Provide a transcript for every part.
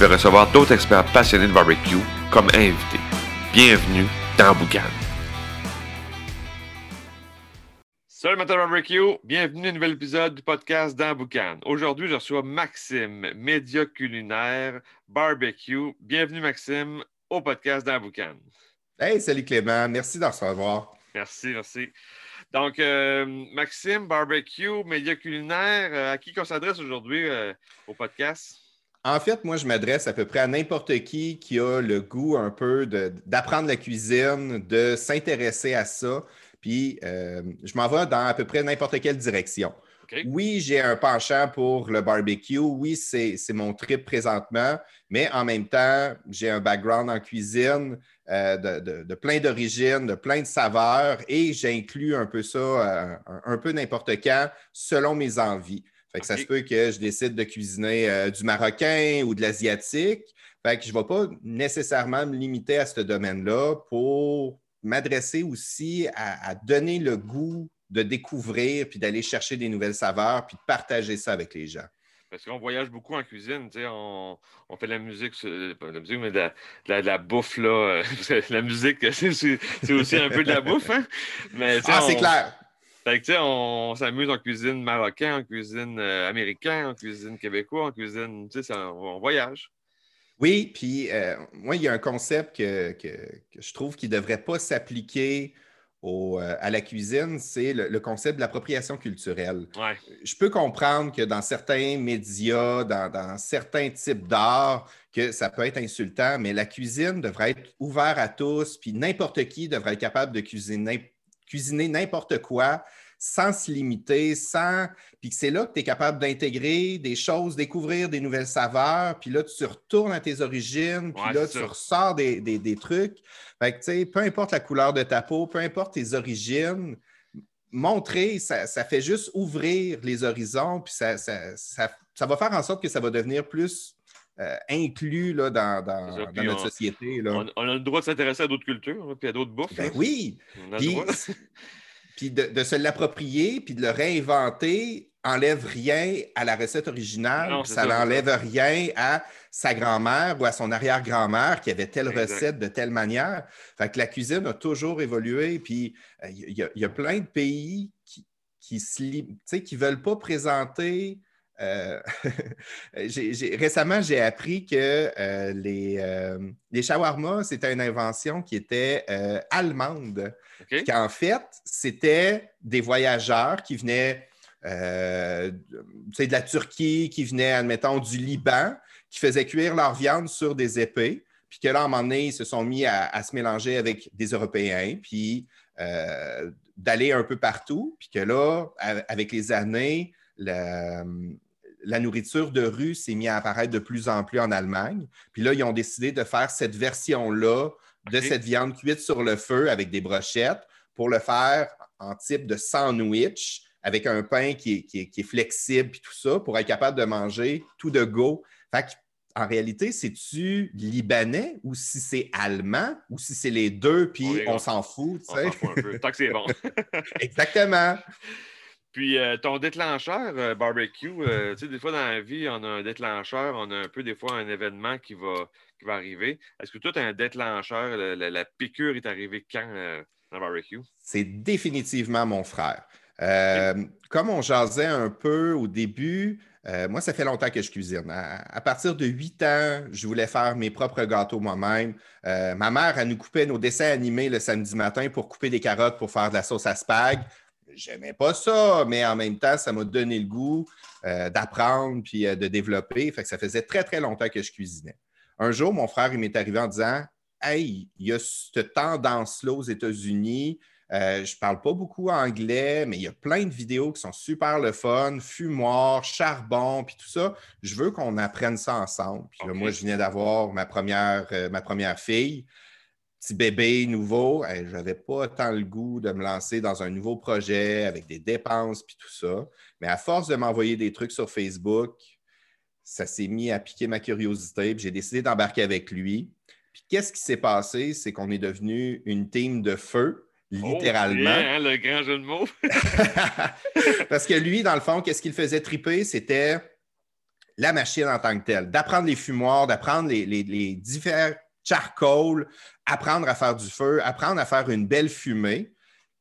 vais recevoir d'autres experts passionnés de barbecue comme invités. Bienvenue dans Boucan. Salut Matin Barbecue, bienvenue à un nouvel épisode du podcast dans Boucan. Aujourd'hui, je reçois Maxime, média culinaire, barbecue. Bienvenue Maxime au podcast dans Boucan. Hey, salut Clément, merci d'en recevoir. Merci, merci. Donc, euh, Maxime, barbecue, média culinaire, euh, à qui qu'on s'adresse aujourd'hui euh, au podcast? En fait, moi, je m'adresse à peu près à n'importe qui qui a le goût un peu d'apprendre la cuisine, de s'intéresser à ça. Puis, je m'en vais dans à peu près n'importe quelle direction. Oui, j'ai un penchant pour le barbecue. Oui, c'est mon trip présentement. Mais en même temps, j'ai un background en cuisine euh, de, plein d'origines, de plein de saveurs. Et j'inclus un peu ça, euh, un, peu n'importe quand, selon mes envies. Fait que ça se peut que je décide de cuisiner euh, du marocain ou de l'asiatique. Fait que je ne vais pas nécessairement me limiter à ce domaine-là pour m'adresser aussi à, donner le goût de découvrir, puis d'aller chercher des nouvelles saveurs, puis de partager ça avec les gens. Parce qu'on voyage beaucoup en cuisine, tu sais, on, fait de la musique, pas de la musique, mais de la, bouffe, là. la musique, c'est aussi un peu de la bouffe, hein? Mais, ah, c'est clair. Fait que, tu sais, on, s'amuse en cuisine marocain, en cuisine euh, américain, en cuisine québécois, en cuisine, tu sais, on, voyage. Oui, puis euh, moi, il y a un concept que, que je trouve qui ne devrait pas s'appliquer euh, à la cuisine, c'est le, concept de l'appropriation culturelle. Je peux comprendre que dans certains médias, dans, certains types d'art, que ça peut être insultant, mais la cuisine devrait être ouverte à tous, puis n'importe qui devrait être capable de cuisiner, cuisiner n'importe quoi sans se limiter, sans. Puis c'est là que tu es capable d'intégrer des choses, découvrir des nouvelles saveurs, puis là, tu retournes à tes origines, puis là, tu ressors des, trucs. Fait que, tu sais, peu importe la couleur de ta peau, peu importe tes origines, montrer, ça, fait juste ouvrir les horizons, puis ça, va faire en sorte que ça va devenir plus euh, inclus là, dans, notre société. On, a le droit de s'intéresser à d'autres cultures, puis à d'autres bouffes. Ben oui. puis de, se l'approprier, puis de le réinventer, enlève rien à la recette originale, ça n'enlève rien à sa grand-mère ou à son arrière-grand-mère qui avait telle recette de telle manière. Fait que la cuisine a toujours évolué, puis euh, il y, a plein de pays qui, qui ne veulent pas présenter euh, récemment, j'ai appris que euh, les, euh, les shawarma, c'était une invention qui était allemande. Qu'en fait, c'était des voyageurs qui venaient de la Turquie, qui venaient, admettons, du Liban, qui faisaient cuire leur viande sur des épées. Puis que là, à un moment donné, ils se sont mis à, se mélanger avec des Européens, puis d'aller un peu partout. Puis que là, avec les années, le, la nourriture de rue s'est mise à apparaître de plus en plus en Allemagne. Puis là, ils ont décidé de faire cette version-là de cette viande cuite sur le feu avec des brochettes pour le faire en type de sandwich avec un pain qui est, flexible et tout ça pour être capable de manger tout de go. Fait en réalité, c'est-tu libanais ou si c'est allemand ou si c'est les deux, puis on s'en fout, tu sais? Un peu, tant que c'est bon. Exactement. Puis euh, ton déclencheur euh, barbecue, euh, tu sais, des fois dans la vie, on a un déclencheur, on a un peu des fois un événement qui va, qui va arriver. Est-ce que toi, tu as un déclencheur? La, piqûre est arrivée quand dans barbecue? C'est définitivement mon frère. Comme on jasait un peu au début, moi, ça fait longtemps que je cuisine. À, partir de 8 ans, je voulais faire mes propres gâteaux moi-même. ma mère, elle nous coupait nos dessins animés le samedi matin pour couper des carottes pour faire de la sauce à spag j'aimais pas ça, mais en même temps, ça m'a donné le goût euh, d'apprendre puis euh, de développer. Fait que ça faisait très, très longtemps que je cuisinais. Un jour, mon frère, il m'est arrivé en disant Hey, il y a cette tendance-là aux États-Unis Euh, je ne parle pas beaucoup anglais, mais il y a plein de vidéos qui sont super le fun, fumoir, charbon, puis tout ça. Je veux qu'on apprenne ça ensemble. Puis moi, je venais d'avoir ma première, euh, ma première fille, petit bébé nouveau. je n'avais pas tant le goût de me lancer dans un nouveau projet avec des dépenses, puis tout ça. Mais à force de m'envoyer des trucs sur Facebook, ça s'est mis à piquer ma curiosité, puis j'ai décidé d'embarquer avec lui. Puis qu'est-ce qui s'est passé? C'est qu'on est devenu une team de feu littéralement. Oh, le grand jeu de mots. Parce que lui, dans le fond, qu'est-ce qu'il faisait triper? C'était la machine en tant que telle, d'apprendre les fumoirs, d'apprendre les, les, différents charcoal, apprendre à faire du feu, apprendre à faire une belle fumée.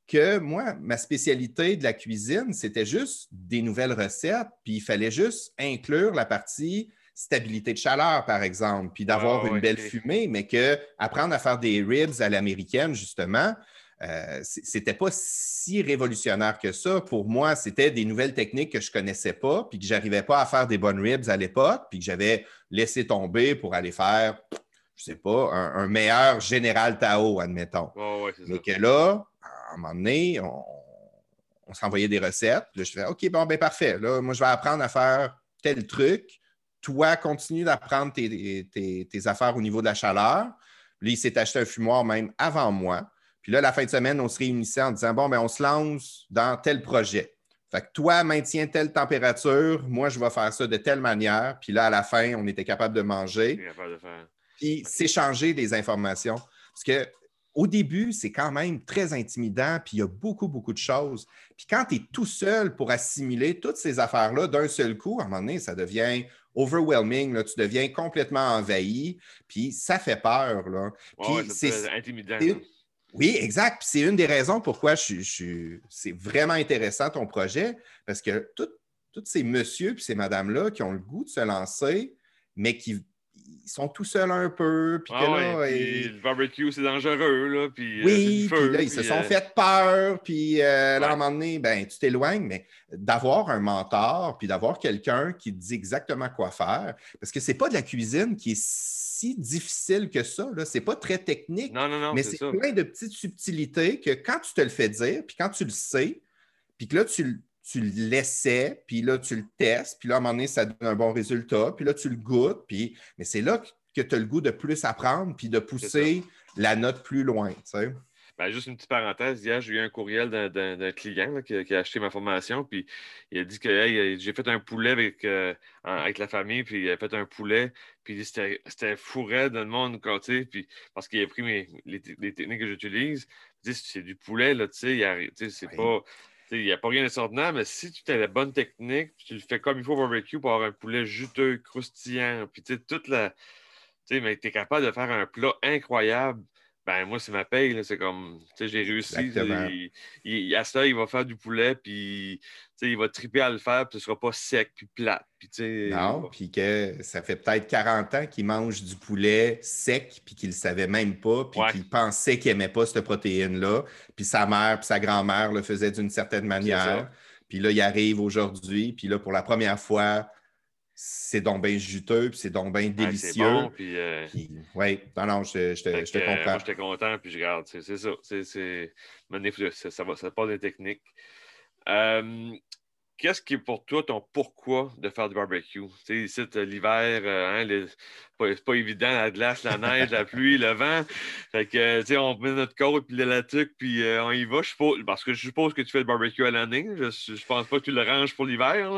Que moi, ma spécialité de la cuisine, c'était juste des nouvelles recettes, puis il fallait juste inclure la partie stabilité de chaleur, par exemple, puis d'avoir ah, une belle fumée, mais que apprendre à faire des ribs à l'américaine, justement, euh, c'était pas si révolutionnaire que ça. Pour moi, c'était des nouvelles techniques que je connaissais pas, puis que j'arrivais pas à faire des bonnes ribs à l'époque, puis que j'avais laissé tomber pour aller faire, je sais pas, un, meilleur général Tao, admettons. Mais que là, à un moment donné, on, s'envoyait des recettes. Là, je fais OK, bon, ben parfait. Là, moi, je vais apprendre à faire tel truc. Toi, continue d'apprendre tes, tes, affaires au niveau de la chaleur. Lui, il s'est acheté un fumoir même avant moi. Puis là, la fin de semaine, on se réunissait en disant Bon, ben, on se lance dans tel projet. Fait que toi, maintiens telle température, moi, je vais faire ça de telle manière. Puis là, à la fin, on était capable de manger. Capable de faire. Puis s'échanger des informations. Parce que au début, c'est quand même très intimidant, puis il y a beaucoup, beaucoup de choses. Puis quand tu es tout seul pour assimiler toutes ces affaires-là d'un seul coup, à un moment donné, ça devient overwhelming, là, tu deviens complètement envahi, puis ça fait peur. Là. Puis c'est intimidant. Oui, exact. c'est une des raisons pourquoi je, c'est vraiment intéressant ton projet, parce que tous ces messieurs et ces madames-là qui ont le goût de se lancer, mais qui sont tout seuls un peu. Puis ah Le barbecue, c'est dangereux. Là, puis, euh, oui, puis là, ils se sont euh, fait peur. Puis euh, là, à un moment donné, ben, tu t'éloignes, mais d'avoir un mentor, puis d'avoir quelqu'un qui te dit exactement quoi faire, parce que c'est pas de la cuisine qui est si difficile que ça. Ce n'est pas très technique, non, non, non, mais c'est plein de petites subtilités que quand tu te le fais dire, puis quand tu le sais, puis que là, tu, tu le laissais, puis là, tu le testes, puis là, à un moment donné, ça donne un bon résultat, puis là, tu le goûtes, puis... mais c'est là que tu as le goût de plus apprendre, puis de pousser la note plus loin. Tu sais. Ben, juste une petite parenthèse, hier, j'ai eu un courriel d'un client qui, a acheté ma formation, puis il a dit que j'ai fait un poulet avec, euh, avec la famille, puis il a fait un poulet, puis c'était fourré dans le monde, puis, parce qu'il a pris les, techniques que j'utilise. C'est du poulet, là, tu sais, c'est pas. Il n'y a pas rien d'extraordinaire, mais si tu as la bonne technique, tu le fais comme il faut au barbecue pour avoir un poulet juteux, croustillant, puis tu sais, toute la. Tu sais, mais tu es capable de faire un plat incroyable ben, moi, c'est ma paye. C'est comme, tu sais, j'ai réussi. Il, à ça, il va faire du poulet, puis il va triper à le faire, puis ce ne sera pas sec, puis plat. Puis, non, puis que ça fait peut-être 40 ans qu'il mange du poulet sec, puis qu'il ne le savait même pas, puis qu'il pensait qu'il n'aimait pas cette protéine-là. Puis sa mère, puis sa grand-mère le faisaient d'une certaine manière. Puis là, il arrive aujourd'hui, puis là, pour la première fois, c'est donc bien juteux, puis c'est donc bien délicieux. c'est bon, puis... Euh, oui, non, non, je, je, te, je te comprends. Euh, moi, j'étais content, puis je regarde, c'est ça. C'est, ça, ça, va, ça passe des techniques. Euh, qu'est-ce qui est pour toi ton pourquoi de faire du barbecue? Tu sais, ici, l'hiver, euh, hein, c'est pas, évident, la glace, la neige, la pluie, le vent. Fait que, tu sais, on met notre côte, puis la tuque, puis euh, on y va. Je suppose, parce que je suppose que tu fais le barbecue à l'année. Je, je pense pas que tu le ranges pour l'hiver.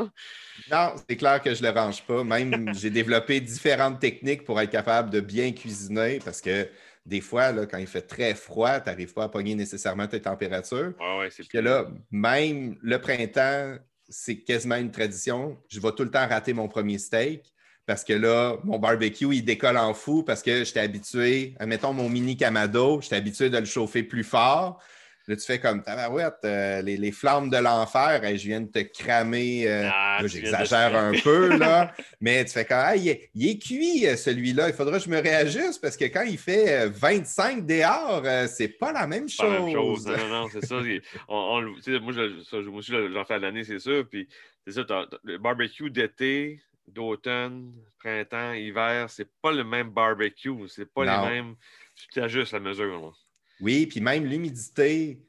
Non, c'est clair que je le range pas. Même, j'ai développé différentes techniques pour être capable de bien cuisiner parce que des fois, là, quand il fait très froid, tu n'arrives pas à pogner nécessairement tes températures. Ah ouais, c'est là, même le printemps, c'est quasiment une tradition. Je vais tout le temps rater mon premier steak parce que là, mon barbecue, il décolle en fou parce que j'étais habitué, mettons mon mini Kamado, j'étais habitué de le chauffer plus fort. Là, tu fais comme tabarouette, euh, les, les, flammes de l'enfer, je viens de te cramer. Euh, ah, j'exagère un peu, là. mais tu fais comme ah, il, est, cuit, euh, celui-là. Il faudra que je me réajuste parce que quand il fait 25 dehors, c'est pas la même chose. Pas la même chose. Non, non, c'est ça. moi, je, aussi, j'en fais à l'annannée, c'est sûr. Puis, c'est ça, le barbecue d'été, d'automne, printemps, hiver, c'est pas le même barbecue. C'est pas les mêmes. Tu t'ajustes la mesure. Oui, puis même l'humidité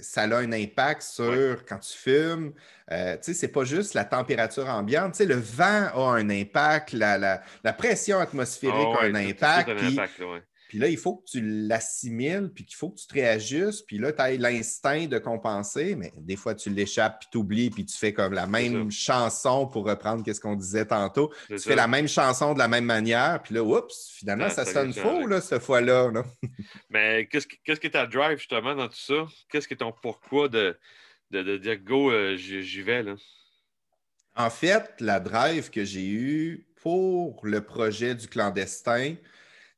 ça a un impact sur quand tu fumes. Euh, tu sais, c'est pas juste la température ambiante. Tu sais, le vent a un impact, la, pression atmosphérique ah a un impact. Puis là, il faut que tu l'assimiles, puis qu'il faut que tu te réajustes, puis là, tu as l'instinct de compenser, mais des fois, tu l'échappes, puis tu oublies, puis tu fais comme la même chanson pour reprendre ce qu'on disait tantôt. Tu fais la même chanson de la même manière, puis là, oups, finalement, ça, sonne faux, là, cette fois-là. mais qu'est-ce qui est ta drive, justement, dans tout ça? Qu'est-ce qui est ton pourquoi de, de, dire go, euh, j'y vais, là? En fait, la drive que j'ai eue pour le projet du clandestin,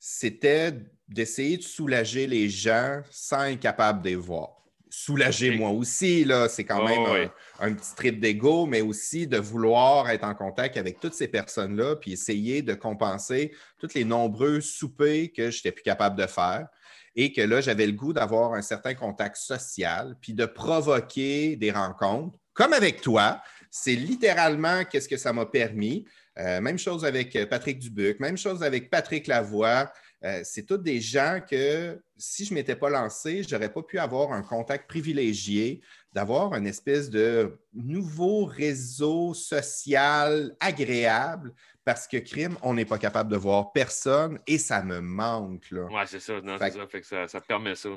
c'était d'essayer de soulager les gens sans être capable de les voir. Soulager moi aussi, là, c'est quand même un, petit trip d'ego, mais aussi de vouloir être en contact avec toutes ces personnes-là, puis essayer de compenser tous les nombreux soupers que je n'étais plus capable de faire. Et que là, j'avais le goût d'avoir un certain contact social, puis de provoquer des rencontres, comme avec toi. C'est littéralement qu'est-ce que ça m'a permis. Euh, même chose avec euh, Patrick Dubuc, même chose avec Patrick Lavoie. Euh, c'est tous des gens que si je ne m'étais pas lancé, je n'aurais pas pu avoir un contact privilégié, d'avoir une espèce de nouveau réseau social agréable parce que crime, on n'est pas capable de voir personne et ça me manque. Oui, c'est ça. ça. permet ça.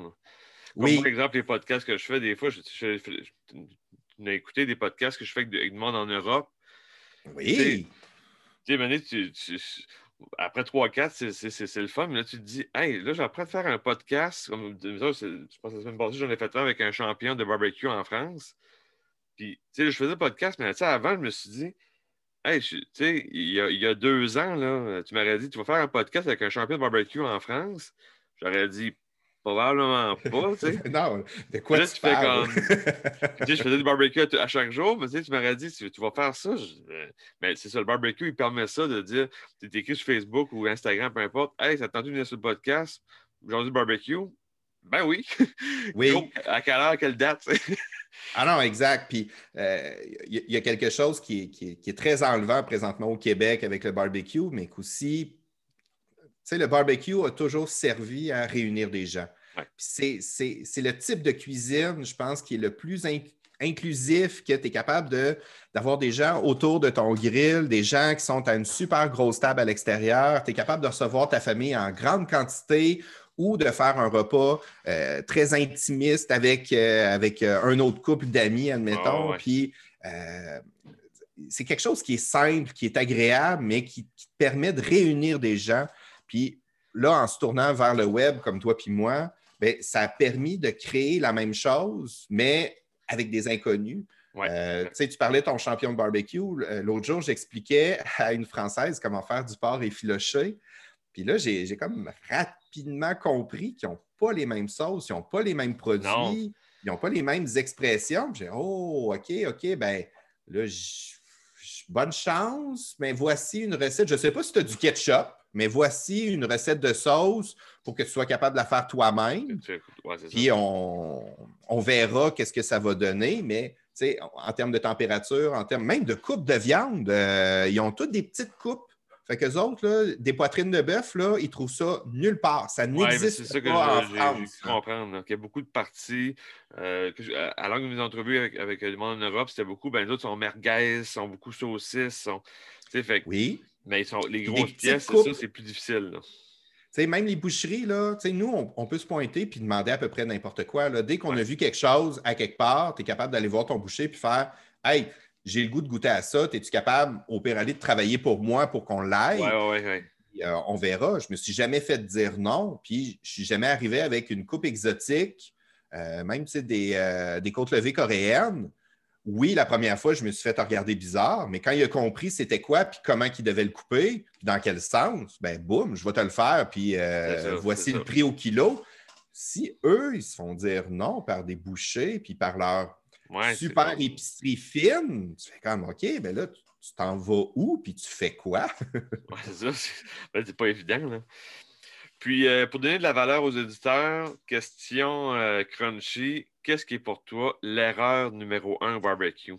oui. Par exemple, les podcasts que je fais, des fois, je, je, écouté des podcasts que je fais avec du monde en Europe. Oui. Tu sais, tu, tu, après 3-4, c'est le fun, mais là, tu te dis, hey, là, j'apprends à faire un podcast. Comme, je pense que la semaine passée, j'en ai fait un avec un champion de barbecue en France. Puis, tu sais, je faisais le podcast, mais avant, je me suis dit, hey, tu sais, il y, a, il y a deux ans, là, tu m'aurais dit, tu vas faire un podcast avec un champion de barbecue en France. J'aurais dit, Probablement pas, tu sais. non, de quoi tu, fais comme... je faisais du barbecue à, chaque jour, mais tu, sais, tu m'aurais dit, tu, vas faire ça. Euh, mais c'est ça, le barbecue, il permet ça de dire, tu écrit sur Facebook ou Instagram, peu importe, hey, ça tente de venir sur le podcast, aujourd'hui barbecue. Ben oui. Oui. à quelle heure, à quelle date? ah non, exact. Puis il euh, y, a quelque chose qui est, qui, est, très enlevant présentement au Québec avec le barbecue, mais qu'aussi, tu sais, le barbecue a toujours servi à réunir des gens. C'est le type de cuisine, je pense, qui est le plus inclusif, que tu es capable d'avoir des gens autour de ton grill, des gens qui sont à une super grosse table à l'extérieur, tu es capable de recevoir ta famille en grande quantité ou de faire un repas euh, très intimiste avec, euh, avec euh, un autre couple d'amis, admettons. Ah Puis c'est quelque chose qui est simple, qui est agréable, mais qui, qui, te permet de réunir des gens. Puis là, en se tournant vers le web comme toi puis moi, ben, ça a permis de créer la même chose, mais avec des inconnus. Euh, tu parlais de ton champion de barbecue. Euh, l'autre jour, j'expliquais à une Française comment faire du porc effiloché. Puis là, j'ai comme rapidement compris qu'ils n'ont pas les mêmes sauces, ils n'ont pas les mêmes produits, ils n'ont pas les mêmes expressions. J'ai oh, OK, OK, ben là, bonne chance, mais voici une recette. Je ne sais pas si tu as du ketchup, mais voici une recette de sauce pour que tu sois capable de la faire toi-même. Puis on, verra qu'est-ce que ça va donner, mais en termes de température, en termes même de coupe de viande, euh, ils ont toutes des petites coupes. Fait qu'eux autres, des poitrines de bœuf, là, ils trouvent ça nulle part. Ça n'existe pas que en France. comprendre. Il y a beaucoup de parties. Euh, à l'angle de mes entrevues avec, avec le monde en Europe, c'était beaucoup, ben, les autres sont merguez, sont beaucoup saucisses. Sont, fait, oui. Mais sont, les grosses pièces, ça, c'est plus difficile. même les boucheries, là, nous, on, peut se pointer et demander à peu près n'importe quoi. Là. Dès qu'on a vu quelque chose à quelque part, tu es capable d'aller voir ton boucher et faire Hey, j'ai le goût de goûter à ça. Es-tu capable, au pire, de travailler pour moi pour qu'on l'aille? Oui, oui, oui. Euh, on verra. Je me suis jamais fait dire non, puis je suis jamais arrivé avec une coupe exotique, euh, même des, euh, des côtes levées coréennes oui, la première fois, je me suis fait regarder bizarre, mais quand il a compris c'était quoi, puis comment il devait le couper, puis dans quel sens, ben boum, je vais te le faire, puis euh, voici le prix au kilo. Si eux, ils se font dire non par des bouchers, puis par leur super épicerie fine, tu fais comme, OK, ben là, tu t'en vas où, puis tu fais quoi? ouais, c'est ça, ben, c'est pas évident, là. Puis, euh, pour donner de la valeur aux éditeurs, question euh, crunchy, qu'est-ce qui est pour toi l'erreur numéro un au barbecue?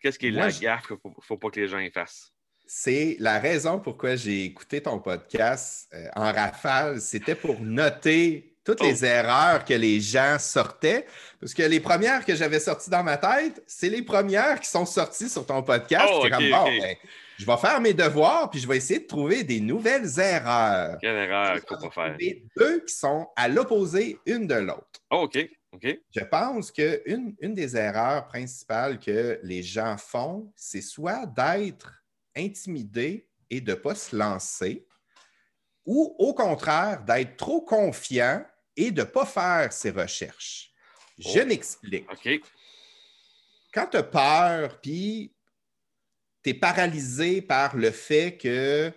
Qu'est-ce qui est la gaffe qu'il ne faut, pas que les gens y fassent? C'est la raison pourquoi j'ai écouté ton podcast euh, en rafale. C'était pour noter toutes les oh. erreurs que les gens sortaient. Parce que les premières que j'avais sorties dans ma tête, c'est les premières qui sont sorties sur ton podcast. Oh, ben, je vais faire mes devoirs, puis je vais essayer de trouver des nouvelles erreurs. Quelle erreur qu'il faut faire? Deux qui sont à l'opposé une de l'autre. Oh, OK. Je pense qu'une une des erreurs principales que les gens font, c'est soit d'être intimidé et de ne pas se lancer, ou au contraire, d'être trop confiant et de ne pas faire ses recherches. Je oh. m'explique. Quand tu as peur, puis tu es paralysé par le fait que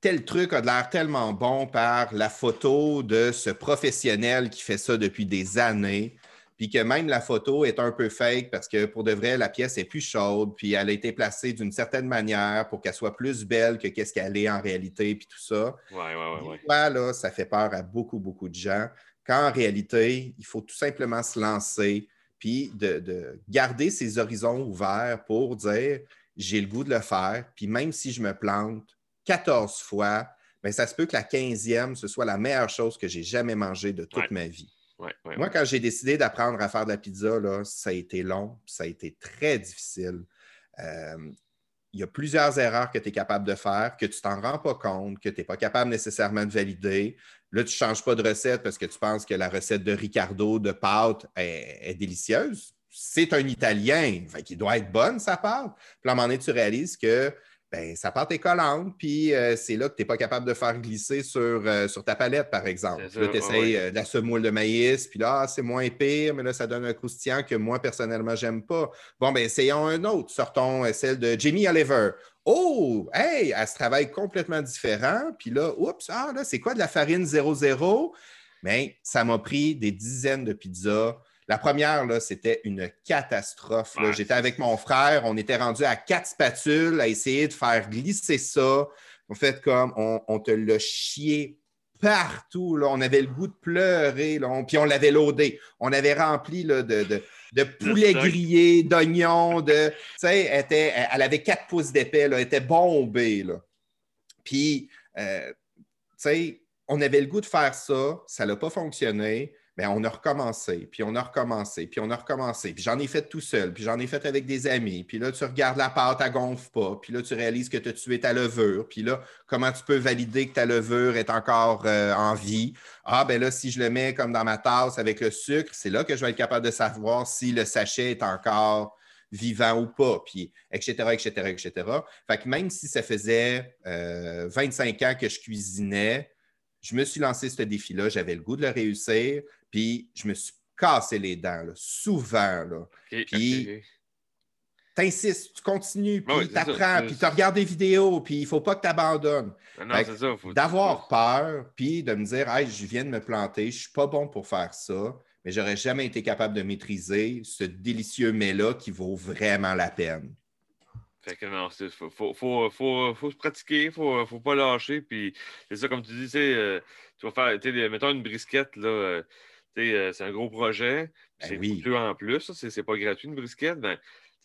tel truc a l'air tellement bon par la photo de ce professionnel qui fait ça depuis des années, puis que même la photo est un peu fake parce que pour de vrai, la pièce est plus chaude, puis elle a été placée d'une certaine manière pour qu'elle soit plus belle que qu'est-ce qu'elle est en réalité, puis tout ça. Oui, oui, oui. là, ça fait peur à beaucoup, beaucoup de gens. Quand en réalité, il faut tout simplement se lancer, puis de, garder ses horizons ouverts pour dire j'ai le goût de le faire, puis même si je me plante 14 fois, bien, ça se peut que la 15e, ce soit la meilleure chose que j'ai jamais mangée de toute ma vie. Moi, quand j'ai décidé d'apprendre à faire de la pizza, là, ça a été long, ça a été très difficile. Euh, il y a plusieurs erreurs que tu es capable de faire, que tu t'en rends pas compte, que tu n'es pas capable nécessairement de valider. Là, tu ne changes pas de recette parce que tu penses que la recette de Ricardo de pâte est, délicieuse. C'est un Italien, il doit être bonne sa pâte. Puis à un moment donné, tu réalises que ben, sa pâte est collante, puis euh, c'est là que tu n'es pas capable de faire glisser sur, euh, sur ta palette, par exemple. là, tu essaies euh, de la semoule de maïs, puis là, ah, c'est moins pire, mais là, ça donne un croustillant que moi, personnellement, j'aime pas. Bon, ben essayons un autre. Sortons celle de Jamie Oliver. Oh, hey, elle se travaille complètement différent. Puis là, oups, ah, là, c'est quoi de la farine 00? Mais ça m'a pris des dizaines de pizzas la première, c'était une catastrophe. J'étais avec mon frère, on était rendu à quatre spatules à essayer de faire glisser ça. En fait, comme on, te l'a chié partout. Là. On avait le goût de pleurer, là. puis on l'avait loadé. On avait rempli de, de, de poulet grillé, d'oignons, de. Tu sais, elle, elle, avait quatre pouces d'épais, elle était bombée. Là. Puis, euh, tu sais, on avait le goût de faire ça, ça n'a pas fonctionné. Ben, on a recommencé, puis on a recommencé, puis on a recommencé. Puis j'en ai fait tout seul, puis j'en ai fait avec des amis. Puis là, tu regardes la pâte, elle gonfle pas. Puis là, tu réalises que tu as tué ta levure. Puis là, comment tu peux valider que ta levure est encore euh, en vie? Ah, ben là, si je le mets comme dans ma tasse avec le sucre, c'est là que je vais être capable de savoir si le sachet est encore vivant ou pas, puis etc., etc., etc. Fait que même si ça faisait 25 euh, ans que je cuisinais, je me suis lancé ce défi-là, j'avais le goût de le réussir, puis je me suis cassé les dents, souvent. Là. puis t'insistes, tu continues, puis tu apprends, puis tu regardes des vidéos, puis il ne faut pas que tu abandonnes. D'avoir peur, puis de me dire, hey, je viens de me planter, je ne suis pas bon pour faire ça, mais j'aurais jamais été capable de maîtriser ce délicieux mets-là qui vaut vraiment la peine. Fait que non, il faut, faut, faut, faut, se pratiquer, il faut, faut pas lâcher. Puis c'est ça, comme tu dis, euh, tu vas faire, mettons une brisquette, là, euh, euh, c'est un gros projet. Ben c'est oui. en plus, c'est pas gratuit une brisquette. Ben,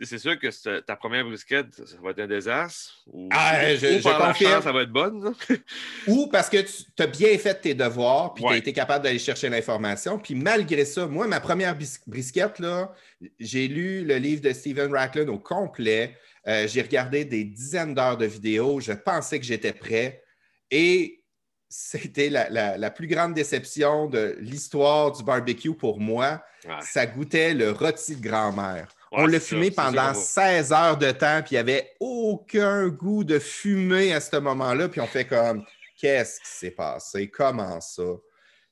c'est sûr que ta première brisquette, ça va être un désastre. Ou, ah, je, ou par chance, ça va être bonne. ou parce que tu as bien fait tes devoirs, puis tu as été capable d'aller chercher l'information. Puis malgré ça, moi, ma première brisquette, là, j'ai lu le livre de Stephen Racklin au complet. Euh, j'ai regardé des dizaines d'heures de vidéos. Je pensais que j'étais prêt. Et c'était la, plus grande déception de l'histoire du barbecue pour moi. Ça goûtait le rôti de grand-mère. On l'a fumé pendant 16 heures de temps, puis il n'y avait aucun goût de fumée à ce moment-là. Puis on fait comme, qu'est-ce qui s'est passé? Comment ça?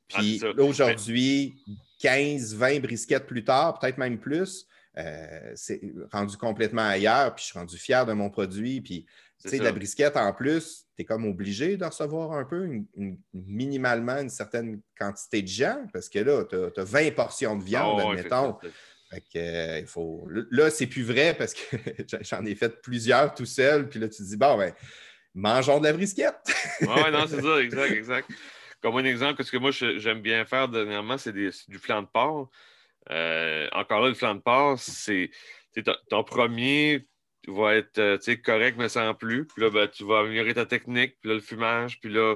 Puis aujourd'hui, 15, 20 brisquettes plus tard, peut-être même plus, euh, c'est rendu complètement ailleurs, puis je suis rendu fier de mon produit. Puis, tu sais, la brisquette en plus, tu es comme obligé de recevoir un peu, minimalement, une certaine quantité de gens, parce que là, tu as, 20 portions de viande, oh, admettons. Euh, il faut... Là, c'est plus vrai parce que j'en ai fait plusieurs tout seul, puis là, tu te dis, bon, ben, mangeons de la brisquette. oui, non, c'est ça, exact, exact. Comme un exemple, ce que moi, j'aime bien faire dernièrement, c'est du flan de porc. Euh, encore là, le flanc de porc, c'est ton premier va être euh, correct, mais sans plus. Puis là, ben, tu vas améliorer ta technique, puis là, le fumage, puis là,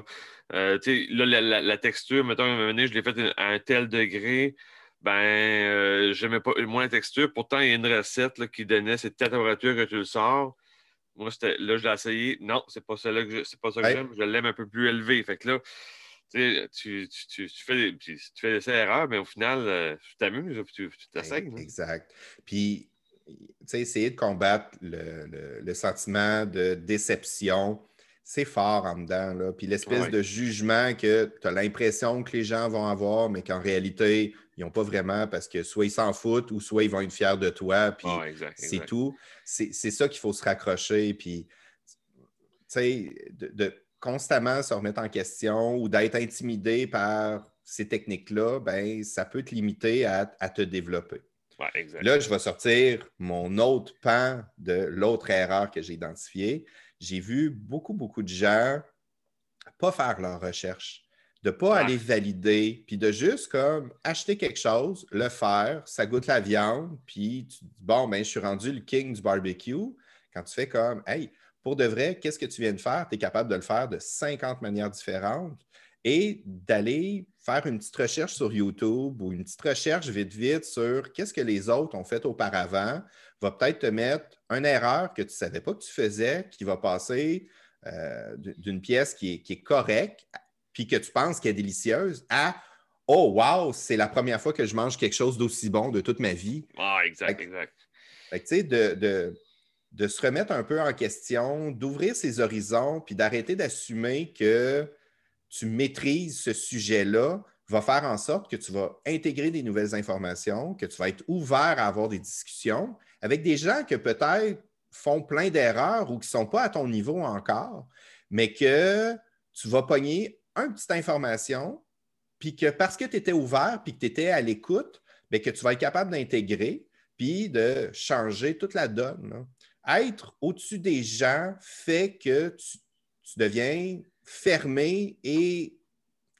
euh, là la, texture, mettons, je l'ai fait à un tel degré, ben, euh, j'aimais pas moins la texture. Pourtant, il y a une recette qui donnait cette température que tu le sors. Moi, là, je l'ai essayé. Non, c'est pas, ça que c'est pas ça que j'aime. Je l'aime un peu plus élevé. Fait que là, tu, tu, tu, fais, tu fais des erreurs, mais au final, euh, tu t'amuses, tu t'essayes. Exact. Puis, essayer de combattre le, sentiment de déception, c'est fort en dedans. Là. Puis l'espèce de jugement que tu as l'impression que les gens vont avoir, mais qu'en réalité, ils n'ont pas vraiment parce que soit ils s'en foutent ou soit ils vont être fiers de toi. Puis c'est tout. C'est ça qu'il faut se raccrocher. Puis, sais, de, constamment se remettre en question ou d'être intimidé par ces techniques-là, ben, ça peut te limiter à te développer. Là, je vais sortir mon autre pan de l'autre erreur que j'ai identifiée. J'ai vu beaucoup, beaucoup de gens pas faire leur recherche, de ne pas aller valider, puis de juste comme acheter quelque chose, le faire, ça goûte la viande, puis tu dis, bon, ben, je suis rendu le king du barbecue. Quand tu fais comme, hey, pour de vrai, qu'est-ce que tu viens de faire? Tu es capable de le faire de 50 manières différentes et d'aller faire une petite recherche sur YouTube ou une petite recherche vite vite sur qu'est-ce que les autres ont fait auparavant, va peut-être te mettre une erreur que tu ne savais pas que tu faisais, qui va passer euh, d'une pièce qui est, correcte, puis que tu penses qu'elle est délicieuse, à Oh, wow, c'est la première fois que je mange quelque chose d'aussi bon de toute ma vie. Ah, exact, exact. tu sais, de, de se remettre un peu en question, d'ouvrir ses horizons, puis d'arrêter d'assumer que tu maîtrises ce sujet-là va faire en sorte que tu vas intégrer des nouvelles informations, que tu vas être ouvert à avoir des discussions avec des gens que peut-être font plein d'erreurs ou qui ne sont pas à ton niveau encore, mais que tu vas pogner une petite information, puis que parce que tu étais ouvert, puis que tu étais à l'écoute, bien, que tu vas être capable d'intégrer, puis de changer toute la donne. Être au-dessus des gens fait que tu deviens fermé et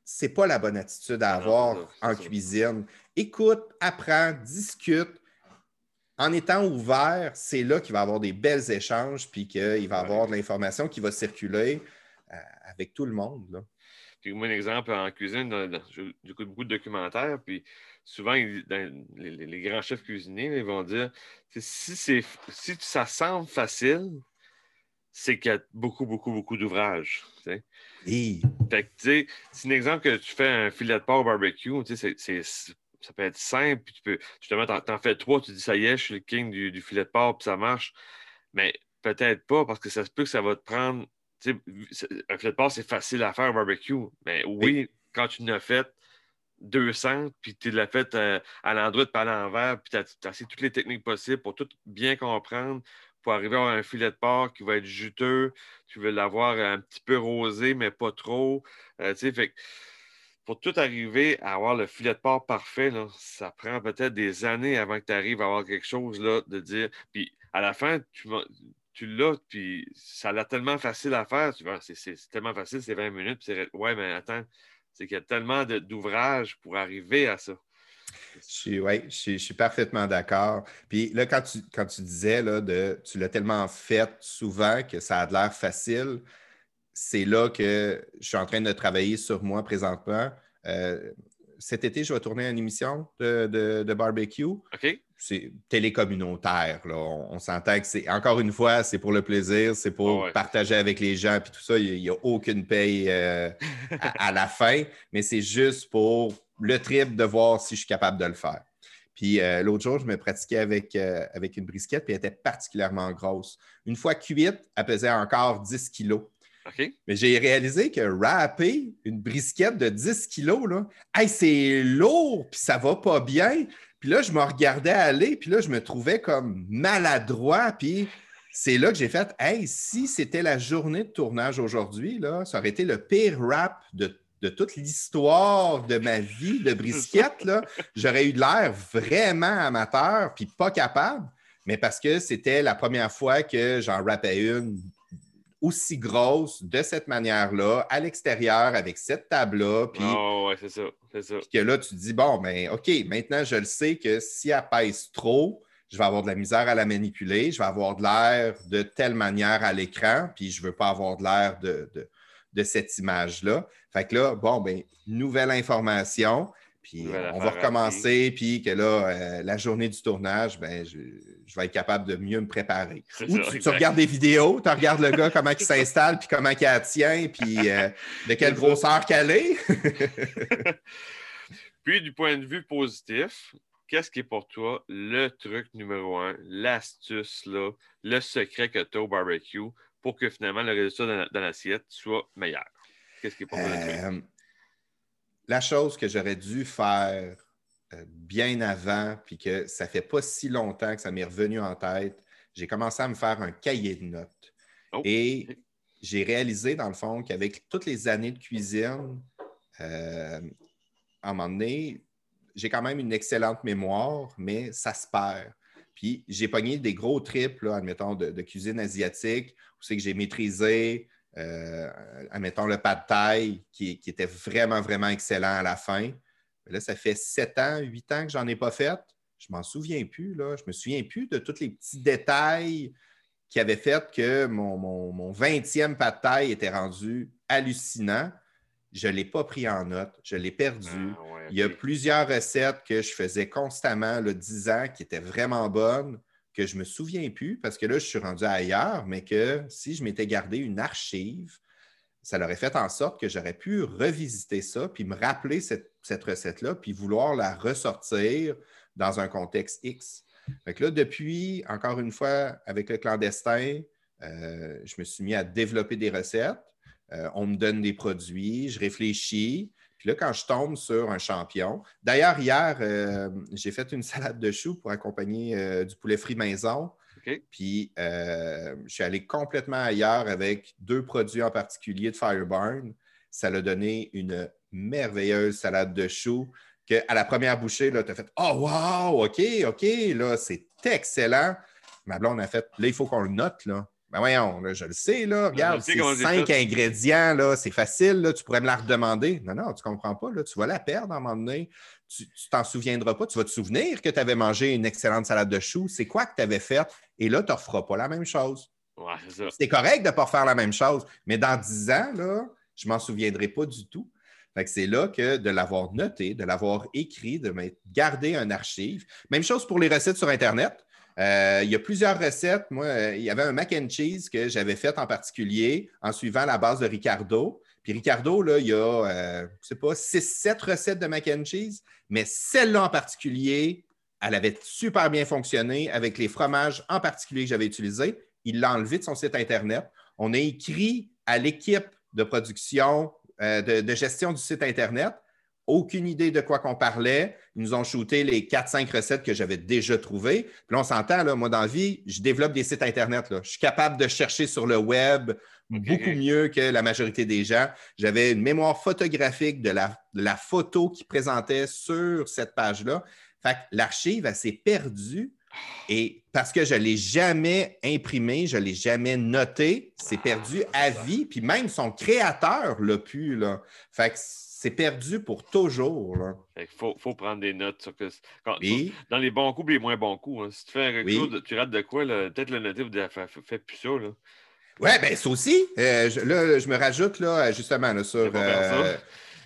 c'est pas la bonne attitude à avoir en cuisine. Écoute, apprends, discute. En étant ouvert, c'est là qu'il va y avoir des belles échanges, puis qu'il va y avoir de l'information qui va circuler euh, avec tout le monde. Là. Puis moi, un exemple en cuisine, j'écoute beaucoup de documentaires, puis souvent, les, grands chefs cuisiniers ils vont dire si, si ça semble facile, c'est qu'il y a beaucoup, beaucoup, beaucoup d'ouvrages. Fait que, c'est un exemple que tu fais un filet de porc au barbecue, ça peut être simple, puis tu peux, justement, t'en, en fais trois, tu dis ça y est, je suis le king du, filet de porc, puis ça marche. Mais peut-être pas, parce que ça se peut que ça va te prendre. Un filet de porc, c'est facile à faire au barbecue. Mais oui, quand tu l'as fait 200, puis tu l'as fait euh, à l'endroit, pas à l'envers, puis tu as, as toutes les techniques possibles pour tout bien comprendre, pour arriver à un filet de porc qui va être juteux. Tu veux l'avoir un petit peu rosé, mais pas trop. Euh, pour tout arriver à avoir le filet de porc parfait, ça prend peut-être des années avant que tu arrives à avoir quelque chose là, de dire. Puis à la fin, tu, l'as, puis ça a l'air tellement facile à faire. C'est, tellement facile, c'est 20 minutes. Puis ouais, mais attends, c'est qu'il y a tellement d'ouvrages pour arriver à ça. Oui, je, suis parfaitement d'accord. Puis là, quand tu, quand tu disais, là, de, tu l'as tellement fait souvent que ça a l'air facile, c'est là que je suis en train de travailler sur moi présentement. Euh, cet été, je vais tourner une émission de, barbecue. OK. C'est télécommunautaire. Là. On, s'entend que c'est, encore une fois, c'est pour le plaisir, c'est pour partager avec les gens, puis tout ça. Il n'y a, aucune paye euh, à, la fin, mais c'est juste pour le trip de voir si je suis capable de le faire. Puis euh, l'autre jour, je me pratiquais avec, euh, avec une brisquette, puis elle était particulièrement grosse. Une fois cuite, elle pesait encore 10 kilos. Mais j'ai réalisé que râper une brisquette de 10 kilos, là, c'est lourd, puis ça va pas bien. Puis là, je me regardais aller, puis là, je me trouvais comme maladroit, puis c'est là que j'ai fait, hey, si c'était la journée de tournage aujourd'hui, là, ça aurait été le pire rap de de toute l'histoire de ma vie de brisquette, j'aurais eu de l'air vraiment amateur puis pas capable, mais parce que c'était la première fois que j'en rappais une aussi grosse de cette manière-là, à l'extérieur, avec cette table-là. Puis, oh, ouais, c'est ça, c'est ça. Puis que là, tu te dis, bon, ben OK, maintenant, je le sais que si elle pèse trop, je vais avoir de la misère à la manipuler, je vais avoir de l'air de telle manière à l'écran, puis je ne veux pas avoir de l'air de, cette image-là. Fait que là, bon, ben, nouvelle information, puis on va recommencer, puis que là, euh, la journée du tournage, ben, je, vais être capable de mieux me préparer. Ou tu, regardes des vidéos, tu regardes le gars, comment il s'installe, puis comment il tient, puis euh, de quelle grosseur qu'elle est. puis, du point de vue positif, qu'est-ce qui est pour toi le truc numéro un, l'astuce, le secret que tu as au barbecue pour que finalement le résultat dans l'assiette soit meilleur? Qu'est-ce qui est truc? Euh, la chose que j'aurais dû faire euh, bien avant, puis que ça fait pas si longtemps que ça m'est revenu en tête, j'ai commencé à me faire un cahier de notes. Oh, Et j'ai réalisé, dans le fond, qu'avec toutes les années de cuisine, euh, à un moment donné, j'ai quand même une excellente mémoire, mais ça se perd. Puis j'ai pogné des gros triples, admettons, de, cuisine asiatique, où c'est que j'ai maîtrisé, euh, admettons, le pad thai, qui, qui, était vraiment, vraiment excellent à la fin. Mais là, ça fait sept ans, huit ans que j'en ai pas fait. Je m'en souviens plus, là. Je me souviens plus de tous les petits détails qui avaient fait que mon, mon, mon 20e pad thai était rendu hallucinant. Je ne l'ai pas pris en note, je l'ai perdu. Ah, Il y a plusieurs recettes que je faisais constamment, le 10 ans, qui étaient vraiment bonnes, que je ne me souviens plus parce que là, je suis rendu ailleurs, mais que si je m'étais gardé une archive, ça aurait fait en sorte que j'aurais pu revisiter ça, puis me rappeler cette, recette-là, puis vouloir la ressortir dans un contexte X. Fait là, depuis, encore une fois, avec le clandestin, euh, je me suis mis à développer des recettes. Euh, on me donne des produits, je réfléchis. Puis là, quand je tombe sur un champion, d'ailleurs, hier, euh, j'ai fait une salade de choux pour accompagner euh, du poulet frit maison. Puis je suis allé complètement ailleurs avec deux produits en particulier de Fireburn. Ça l'a donné une merveilleuse salade de choux que à la première bouchée, tu as fait Oh, wow, OK, OK, là, c'est excellent. Ma blonde a fait Là, il faut qu'on le note, là. Ben voyons, je le sais, là. Regarde, c'est cinq ingrédients, là, c'est facile, là, tu pourrais me la redemander. Non, non, tu ne comprends pas, là, tu vas la perdre à un moment donné. Tu ne t'en souviendras pas. Tu vas te souvenir que tu avais mangé une excellente salade de choux. C'est quoi que tu avais fait? Et là, tu ne referas pas la même chose. Ouais, c'est correct de ne pas faire la même chose, mais dans dix ans, là, je ne m'en souviendrai pas du tout. c'est là que de l'avoir noté, de l'avoir écrit, de garder un archive. Même chose pour les recettes sur Internet. Euh, il y a plusieurs recettes. Moi, euh, il y avait un mac and cheese que j'avais fait en particulier en suivant la base de Ricardo. Puis Ricardo, là, il y a, euh, je sais pas, 6-7 recettes de mac and cheese, mais celle-là en particulier, elle avait super bien fonctionné avec les fromages en particulier que j'avais utilisés. Il l'a enlevé de son site Internet. On a écrit à l'équipe de production, de, gestion du site Internet aucune idée de quoi qu'on parlait. Ils nous ont shooté les 4-5 recettes que j'avais déjà trouvées. Puis là, on s'entend, là, moi, dans la vie, je développe des sites Internet. Là. Je suis capable de chercher sur le web beaucoup mieux que la majorité des gens. J'avais une mémoire photographique de la, la photo qui présentait sur cette page-là. Fait que l'archive, elle s'est perdue. Et parce que je ne l'ai jamais imprimé, je ne l'ai jamais noté, c'est perdu à vie. Puis même son créateur l'a pu. Là. Fait que c'est perdu pour toujours. Il faut, prendre des notes sur que, dans les bons coups et les moins bons coups. Hein. Si tu fais un recul, tu rates de quoi, peut-être le noter, vous faites plus ça. Là. Oui, bien, ça aussi. Euh, je, là, je me rajoute là, justement sur, euh,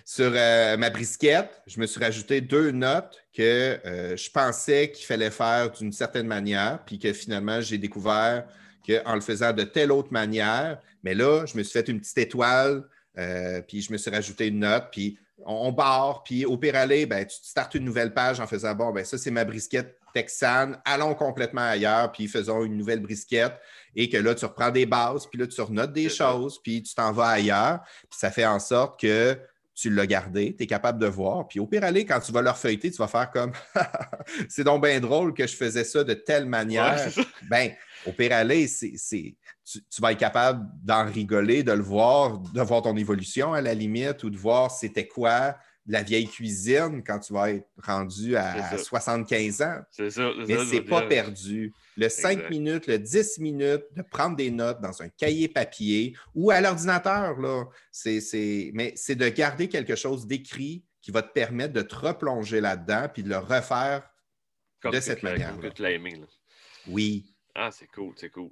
sur euh, ma brisquette. Je me suis rajouté deux notes que je pensais qu'il fallait faire d'une certaine manière, puis que finalement, j'ai découvert qu'en le faisant de telle autre manière, mais là, je me suis fait une petite étoile euh, puis je me suis rajouté une note, puis on, barre, puis au pire aller, ben, tu startes une nouvelle page en faisant bon, ben ça, c'est ma brisquette texane, allons complètement ailleurs, puis faisons une nouvelle brisquette, et que là, tu reprends des bases, puis là, tu renotes des choses, puis tu t'en vas ailleurs, puis ça fait en sorte que tu l'as gardé, tu es capable de voir. Puis au pire aller, quand tu vas leur feuilleter, tu vas faire comme c'est donc bien drôle que je faisais ça de telle manière. ben, au pire aller, c'est, tu, vas être capable d'en rigoler, de le voir, de voir ton évolution à la limite ou de voir c'était quoi la vieille cuisine quand tu vas être rendu à 75 ans. C'est ça. Mais c'est pas perdu. Le 5 minutes, le 10 minutes, de prendre des notes dans un cahier papier ou à l'ordinateur, Mais c'est de garder quelque chose d'écrit qui va te permettre de te replonger là-dedans puis de le refaire de cette manière. Oui. Ah, c'est cool, c'est cool.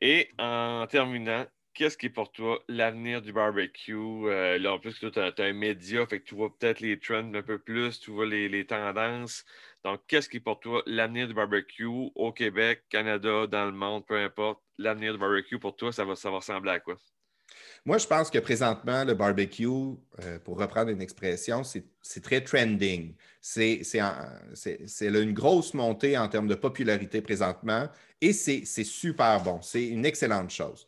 Et en terminant, qu'est-ce qui est pour toi l'avenir du barbecue? Euh, là, en plus, tu as, un média, fait que tu vois peut-être les trends un peu plus, tu vois les, tendances. Donc, qu'est-ce qui est pour toi l'avenir du barbecue au Québec, Canada, dans le monde, peu importe? L'avenir du barbecue, pour toi, ça va, ressembler à quoi? Moi, je pense que présentement, le barbecue, euh, pour reprendre une expression, c'est très trending. C'est une grosse montée en termes de popularité présentement et c'est super bon. C'est une excellente chose.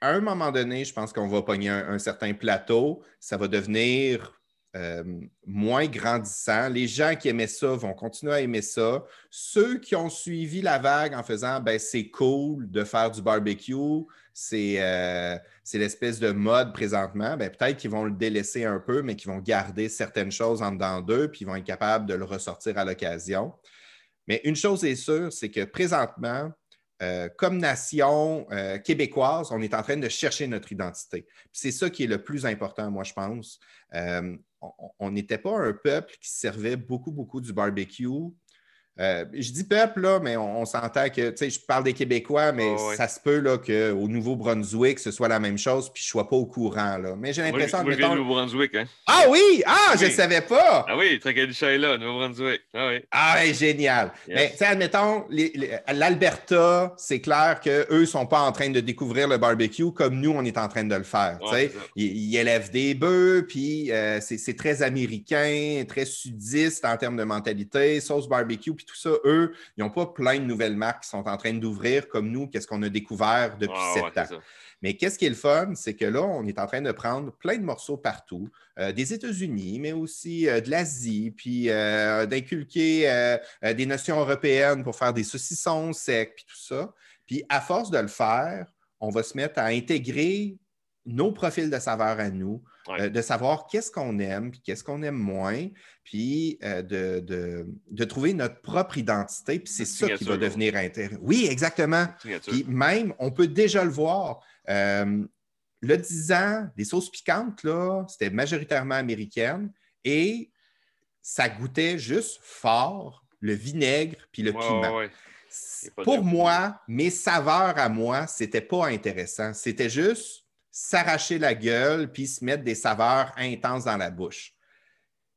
À un moment donné, je pense qu'on va pogner un, certain plateau. Ça va devenir euh, moins grandissant. Les gens qui aimaient ça vont continuer à aimer ça. Ceux qui ont suivi la vague en faisant ben, c'est cool de faire du barbecue, euh, c'est l'espèce de mode présentement, ben, peut-être qu'ils vont le délaisser un peu, mais qu'ils vont garder certaines choses en dedans d'eux, puis ils vont être capables de le ressortir à l'occasion. Mais une chose est sûre, c'est que présentement, euh, comme nation québécoise, on est en train de chercher notre identité. C'est ça qui est le plus important, moi, je pense. On n'était pas un peuple qui servait beaucoup, beaucoup du barbecue euh, je dis peuple, là, mais on, s'entend que, tu sais, je parle des Québécois, mais ça se peut là, qu'au Nouveau-Brunswick, ce soit la même chose, puis je ne sois pas au courant. Là. Mais j'ai l'impression que. Moi, Nouveau-Brunswick, hein? Ah oui! Ah, je ne savais pas! Ah oui, Tracadie est là, Nouveau-Brunswick. Ah oui. Ah oui, génial. Mais, tu sais, admettons, l'Alberta, c'est clair qu'eux ne sont pas en train de découvrir le barbecue comme nous, on est en train de le faire. tu sais. Ils, élèvent des bœufs, puis euh, c'est très américain, très sudiste en termes de mentalité, sauce barbecue, tout ça, eux, ils n'ont pas plein de nouvelles marques qui sont en train d'ouvrir comme nous, qu'est-ce qu'on a découvert depuis sept ans. Mais qu'est-ce qui est le fun, c'est que là, on est en train de prendre plein de morceaux partout, euh, des États-Unis, mais aussi euh, de l'Asie, puis euh, d'inculquer des notions européennes pour faire des saucissons secs, puis tout ça. Puis à force de le faire, on va se mettre à intégrer nos profils de saveurs à nous, euh, de savoir qu'est-ce qu'on aime, puis qu'est-ce qu'on aime moins, puis euh, de, trouver notre propre identité, puis c'est ça qui va devenir intéressant. Oui, exactement. Puis même, on peut déjà le voir. Euh, le 10 ans des sauces piquantes, là, c'était majoritairement américaine et ça goûtait juste fort le vinaigre puis le piment. Pour moi, mes saveurs à moi, c'était pas intéressant. C'était juste s'arracher la gueule puis se mettre des saveurs intenses dans la bouche.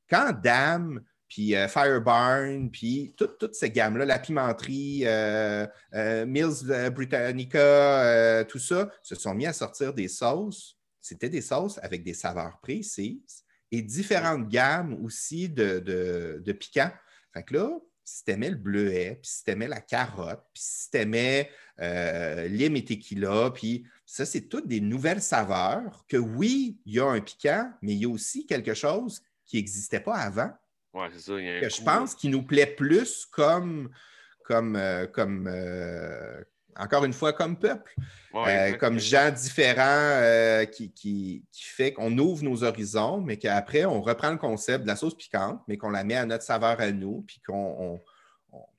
Quand Dame, puis euh, Firebarn, puis toutes ces gammes-là, la pimenterie, euh, euh, Mills Britannica, tout ça, se sont mis à sortir des sauces. C'était des sauces avec des saveurs précises et différentes gammes aussi de, de, piquants. Fait que là, si tu aimais le bleuet, puis si tu aimais la carotte, puis si tu aimais euh, et tequila, puis ça, c'est toutes des nouvelles saveurs que oui, il y a un piquant, mais il y a aussi quelque chose qui n'existait pas avant. Oui, c'est ça. que je pense qui nous plaît plus comme, comme, euh, comme euh, encore une fois, comme peuple, euh, comme gens différents qui, qui, fait qu'on ouvre nos horizons, mais qu'après, on reprend le concept de la sauce piquante, mais qu'on la met à notre saveur à nous, puis qu'on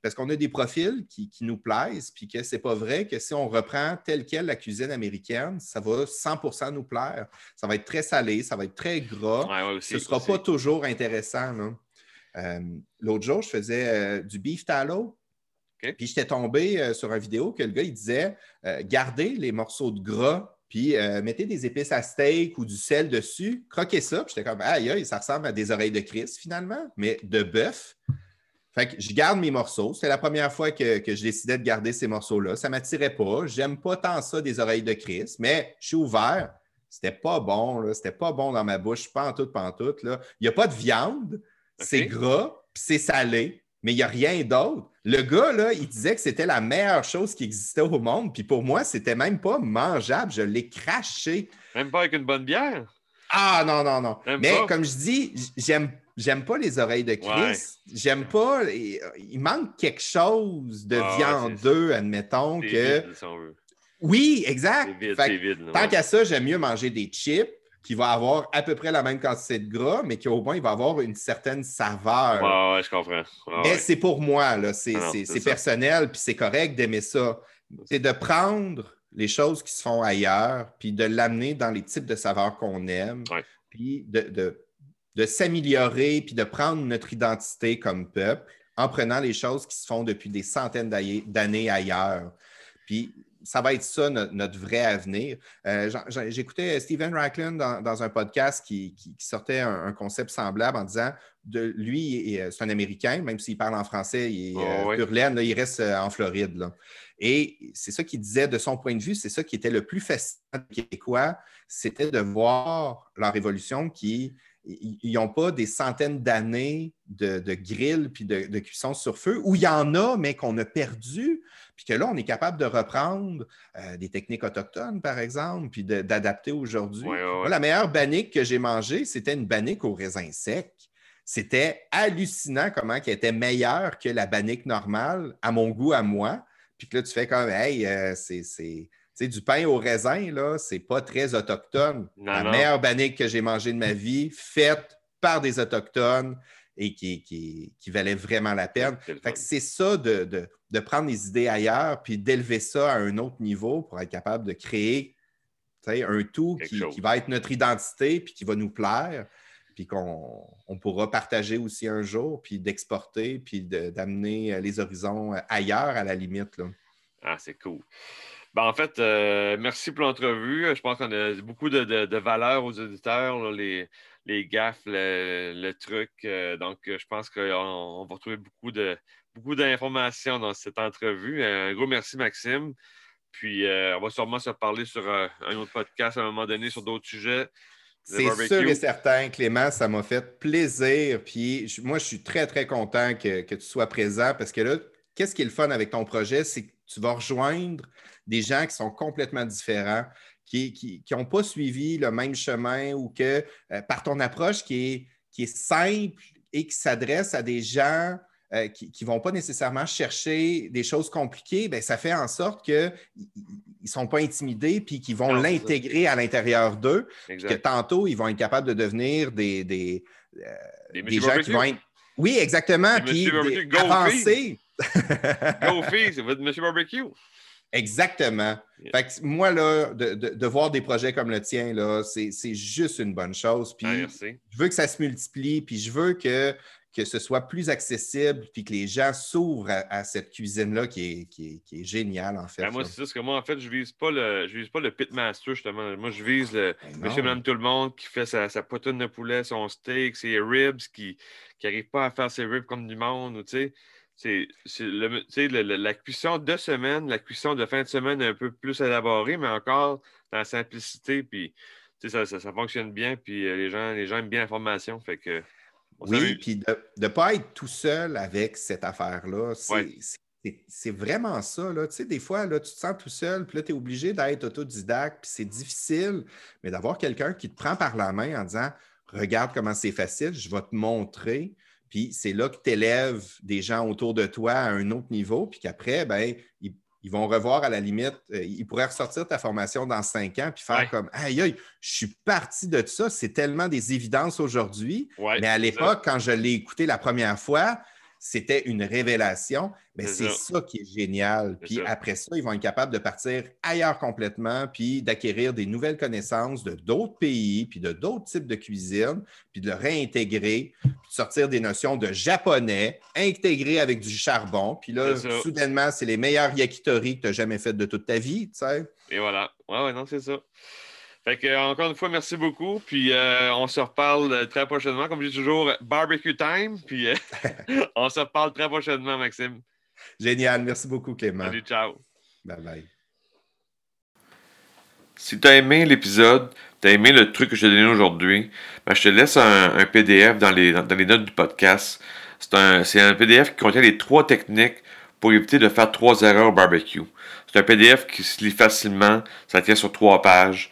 parce qu'on a des profils qui, nous plaisent, puis que c'est pas vrai que si on reprend telle quelle la cuisine américaine, ça va 100% nous plaire. Ça va être très salé, ça va être très gras. Ce ne sera pas toujours intéressant. Euh, l'autre jour, je faisais euh, du beef tallow. Puis j'étais tombé euh, sur une vidéo que le gars il disait gardez les morceaux de gras, puis mettez des épices à steak ou du sel dessus, croquez ça. Puis j'étais comme aïe, aïe, ça ressemble à des oreilles de Christ finalement, mais de bœuf. Fait que je garde mes morceaux. C'était la première fois que, je décidais de garder ces morceaux-là. Ça ne m'attirait pas. J'aime pas tant ça des oreilles de Chris, mais je suis ouvert. C'était pas bon, C'était pas bon dans ma bouche, pas en tout, pas en tout. Là. Il n'y a pas de viande, c'est gras, puis c'est salé, mais il n'y a rien d'autre. Le gars, là, il disait que c'était la meilleure chose qui existait au monde, puis pour moi, c'était même pas mangeable. Je l'ai craché. Même pas avec une bonne bière? Ah non, non, non. mais comme je dis, j'aime J'aime pas les oreilles de Chris. J'aime pas. Il manque quelque chose de ah, viandeux, admettons que. Oui, exact. tant qu'à ça, j'aime mieux manger des chips qui vont avoir à peu près la même quantité de gras, mais qui au moins il va avoir une certaine saveur. Ouais, ouais je comprends. mais c'est pour moi, là. C'est ah personnel, puis c'est correct d'aimer ça. C'est de prendre les choses qui se font ailleurs, puis de l'amener dans les types de saveurs qu'on aime, puis de de s'améliorer puis de prendre notre identité comme peuple en prenant les choses qui se font depuis des centaines d'années ailleurs. Puis ça va être ça notre, vrai avenir. Euh, j'écoutais Stephen Racklin dans, un podcast qui, sortait un, concept semblable en disant de lui, c'est un Américain, même s'il parle en français, il est oh, il reste en Floride. Et c'est ça qu'il disait de son point de vue, c'est ça qui était le plus fascinant des Québécois, c'était de voir leur évolution qui ils n'ont pas des centaines d'années de, de grill puis de, cuisson sur feu, où il y en a, mais qu'on a perdu, puis que là, on est capable de reprendre euh, des techniques autochtones, par exemple, puis d'adapter aujourd'hui. La meilleure bannique que j'ai mangée, c'était une bannique au raisin sec. C'était hallucinant comment elle était meilleure que la bannique normale, à mon goût, à moi. Puis que là, tu fais comme, hey, euh, c'est du pain au raisin, là, c'est pas très autochtone. la meilleure bannique que j'ai mangée de ma vie, faite par des autochtones et qui, qui, valait vraiment la peine. c'est ça de, prendre les idées ailleurs puis d'élever ça à un autre niveau pour être capable de créer un tout qui, va être notre identité puis qui va nous plaire puis qu'on pourra partager aussi un jour, puis d'exporter, puis d'amener les horizons ailleurs à la limite. Là. Ah, c'est cool. Ben, en fait, euh, merci pour l'entrevue. Je pense qu'on a beaucoup de, de, valeur aux auditeurs, les, les gaffes, le, truc. Euh, donc, je pense qu'on va retrouver beaucoup de beaucoup d'informations dans cette entrevue. Un gros merci, Maxime. Puis, euh, on va sûrement se parler sur un autre podcast à un moment donné sur d'autres sujets. C'est sûr et certain, Clément, ça m'a fait plaisir. Puis, moi, je suis très, très content que, que tu sois présent parce que là, qu'est-ce qui est le fun avec ton projet? C'est que tu vas rejoindre des gens qui sont complètement différents, qui n'ont pas suivi le même chemin ou que euh, par ton approche qui est, qui est simple et qui s'adresse à des gens euh, qui ne vont pas nécessairement chercher des choses compliquées, bien, ça fait en sorte qu'ils ne sont pas intimidés puis qu'ils vont l'intégrer à l'intérieur d'eux. Que tantôt, ils vont être capables de devenir des, des, euh, des, gens qui vont être. Oui, exactement. Puis avancer. Go c'est votre Monsieur Barbecue. Exactement. moi, là, de, voir des projets comme le tien, là, c'est, juste une bonne chose. Puis ah, je veux que ça se multiplie, puis je veux que, que ce soit plus accessible, puis que les gens s'ouvrent à, cette cuisine-là qui est, qui, géniale, en fait. Ben, moi, c'est ça, que moi, en fait, je vise pas le, je vise pas le pitmaster, justement. Moi, je vise le ben monsieur, madame, tout le monde qui fait sa, sa poitrine de poulet, son steak, ses ribs, qui n'arrive pas à faire ses ribs comme du monde, tu sais c'est la cuisson de semaine, la cuisson de fin de semaine un peu plus élaborée, mais encore dans la simplicité, puis ça, ça, fonctionne bien, puis euh, les gens, les gens aiment bien l'information. Fait que, oui, puis de ne pas être tout seul avec cette affaire-là, c'est vraiment ça. Là. Tu sais, des fois, là, tu te sens tout seul, puis là, tu es obligé d'être autodidacte, puis c'est difficile, mais d'avoir quelqu'un qui te prend par la main en disant Regarde comment c'est facile, je vais te montrer. Puis c'est là que tu élèves des gens autour de toi à un autre niveau, puis qu'après, ben, ils, vont revoir à la limite, euh, ils pourraient ressortir ta formation dans cinq ans, puis faire comme Aïe, aïe, je suis parti de ça, c'est tellement des évidences aujourd'hui. mais à l'époque, quand je l'ai écouté la première fois, c'était une révélation. Mais c'est ça. qui est génial. Puis après ça, ils vont être capables de partir ailleurs complètement, puis d'acquérir des nouvelles connaissances de d'autres pays, puis de d'autres types de cuisine, puis de le réintégrer, puis de sortir des notions de japonais, intégrer avec du charbon. Puis là, soudainement, c'est les meilleurs yakitori que tu as jamais fait de toute ta vie, tu sais. Et voilà. Ouais, ouais, non, c'est ça. Fait que, encore une fois, merci beaucoup. Puis euh, on se reparle très prochainement. Comme je dis toujours, barbecue time. Puis euh, on se reparle très prochainement, Maxime. Génial. Merci beaucoup, Clément. Salut, ciao. Bye bye. Si tu as aimé l'épisode, tu as aimé le truc que je t'ai donné aujourd'hui, ben, je te laisse un, PDF dans les, dans les, notes du podcast. C'est un, un PDF qui contient les trois techniques pour éviter de faire trois erreurs au barbecue. C'est un PDF qui se lit facilement, ça tient sur trois pages.